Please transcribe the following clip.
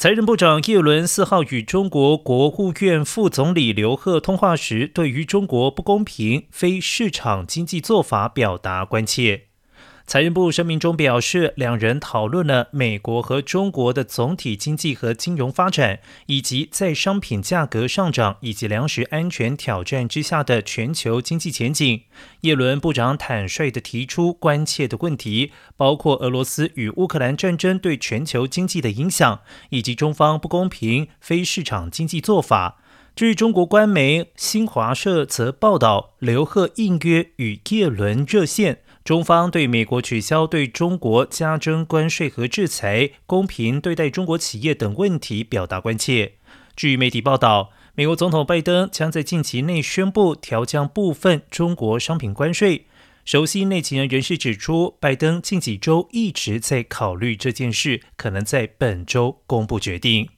财政部长叶伦四号与中国国务院副总理刘鹤通话时，对于中国不公平、非市场经济做法表达关切。财政部声明中表示，两人讨论了美国和中国的总体经济和金融发展，以及在商品价格上涨以及粮食安全挑战之下的全球经济前景。叶伦部长坦率地提出关切的问题，包括俄罗斯与乌克兰战争对全球经济的影响，以及中方不公平、非市场经济做法。至于中国官媒新华社则报道，刘鹤应约与叶伦热线。中方对美国取消对中国加征关税和制裁、公平对待中国企业等问题表达关切。据媒体报道，美国总统拜登将在近期内宣布调降部分中国商品关税。熟悉内情人士指出，拜登近几周一直在考虑这件事，可能在本周公布决定。